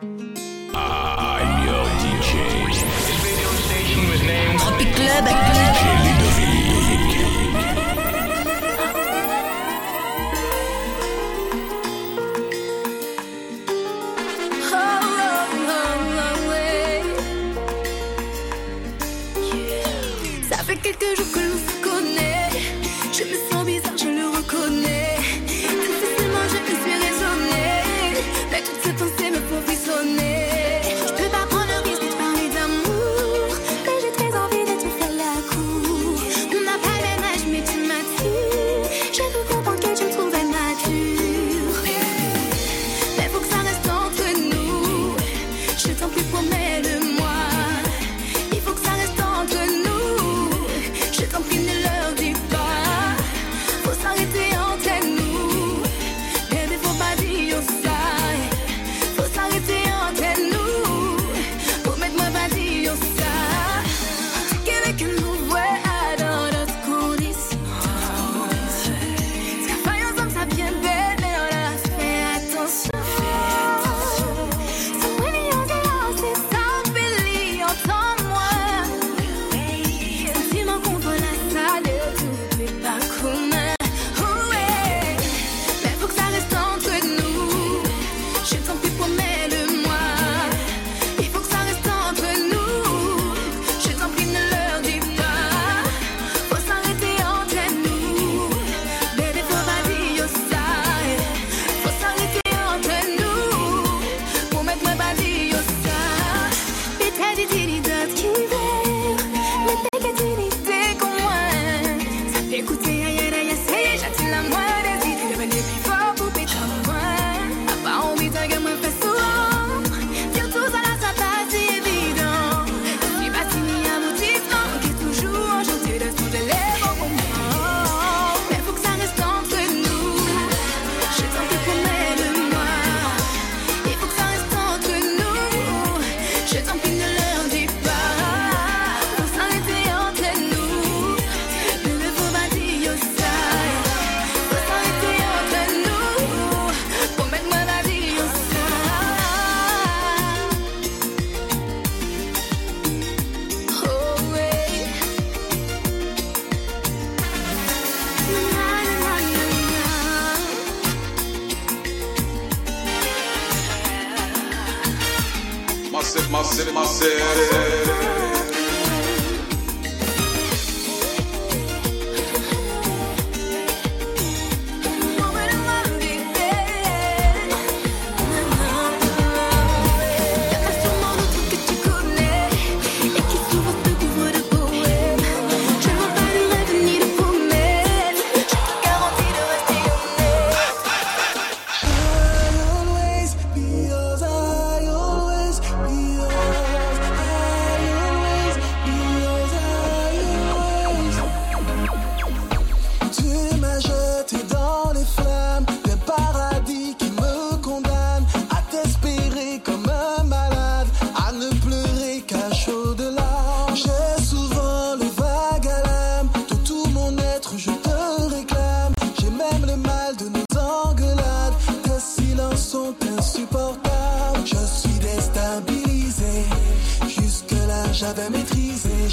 i'm Tropic Club.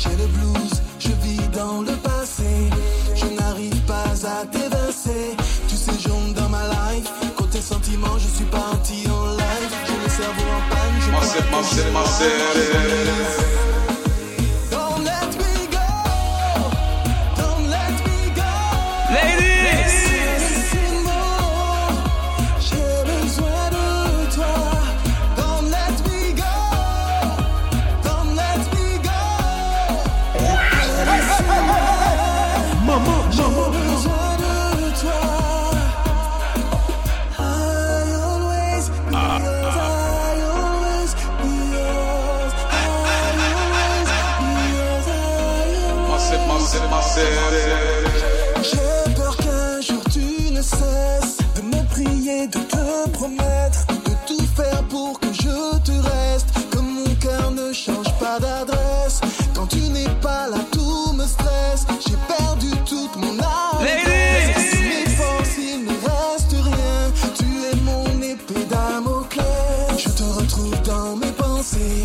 J'ai le blues, je vis dans le passé. Je n'arrive pas à t'évincer. Tu séjournes dans ma life. Côté sentiments, je suis parti en live. J'ai le cerveau en panne, je Don't let me go. Don't let me go. J'ai peur qu'un jour tu ne cesses de me prier, de te promettre, de tout faire pour que je te reste. Comme mon cœur ne change pas d'adresse, quand tu n'es pas là, tout me stresse. J'ai perdu toute mon âme. Ladies! Mes forces, il ne reste rien. Tu es mon épée Damoclès. Je te retrouve dans mes pensées.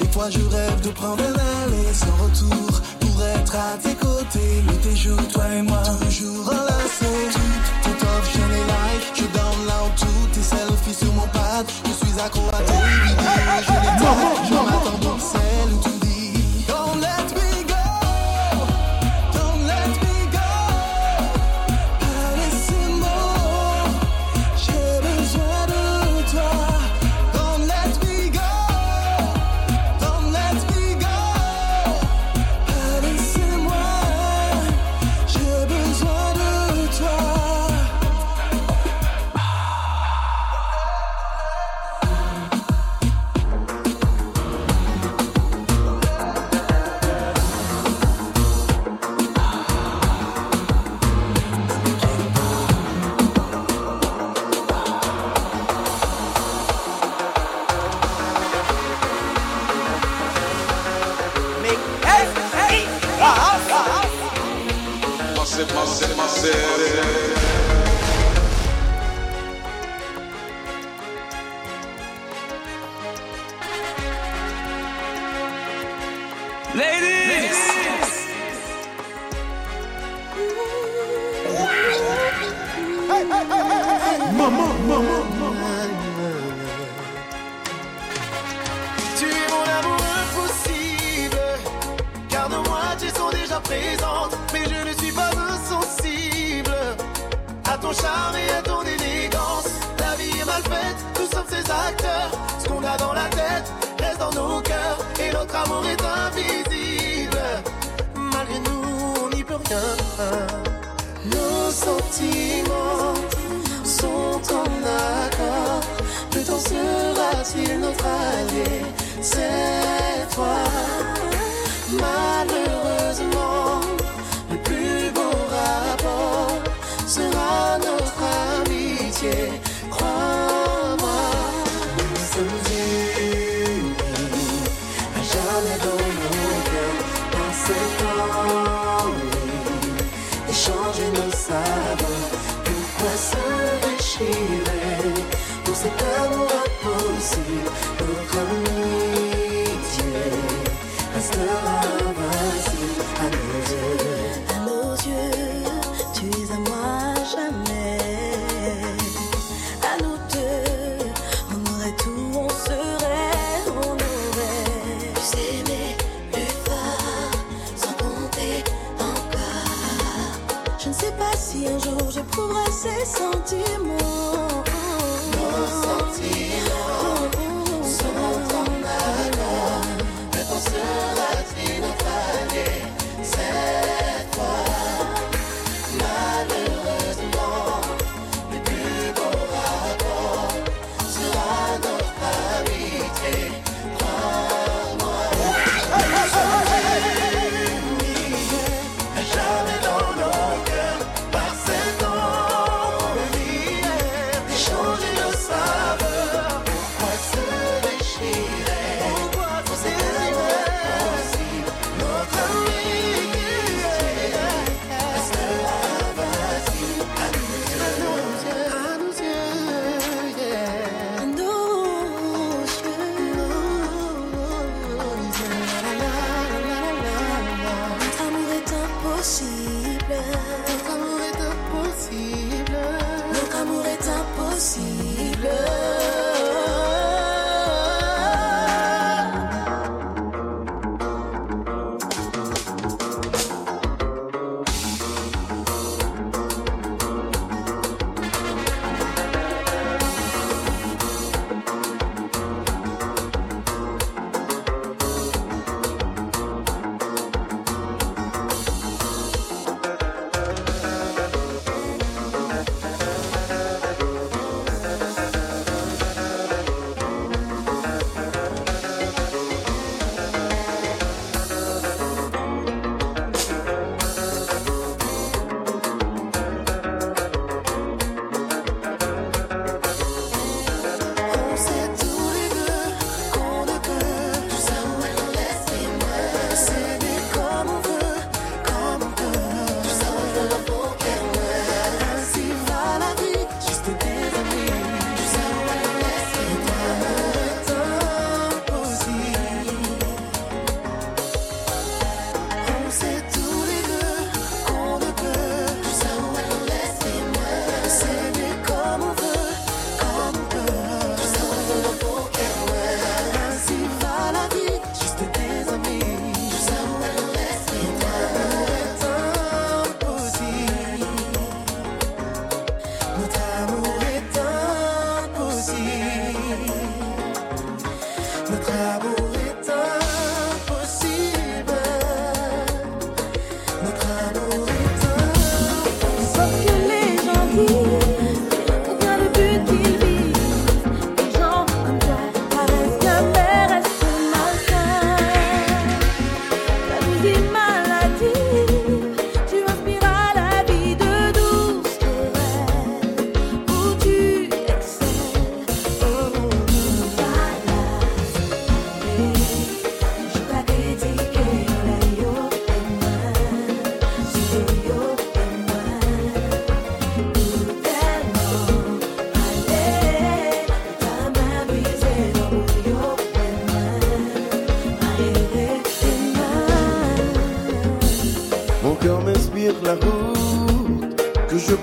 Des fois, je rêve de prendre un aller sans retour pour être à tes. Nuit tes jours, toi et moi, toujours enlacés. Tout, tout off, je les like, je download tout tes selfies sur mon pad. Je suis accro à tes vidéos, je les tag, je m'attends Et notre amour est invisible. Malgré nous, on n'y peut rien. Nos sentiments sont en accord. Le temps sera-t-il notre allié? coração de Chile. Você tá no. un jour j'éprouverais ces sentiments. Nos sentiments.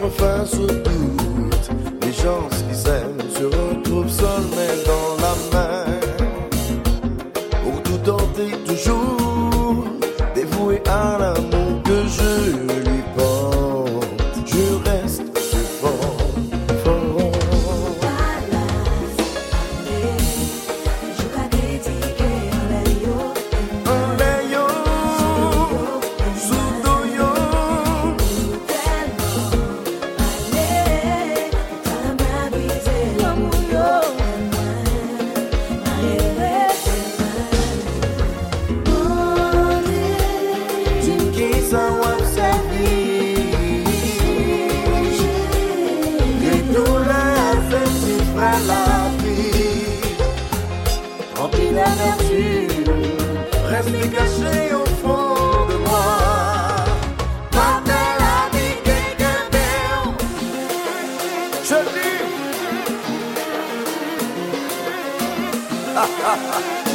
faço tudo.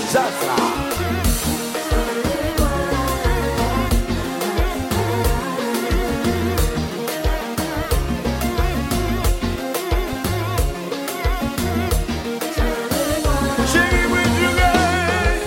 sasa it with you guys,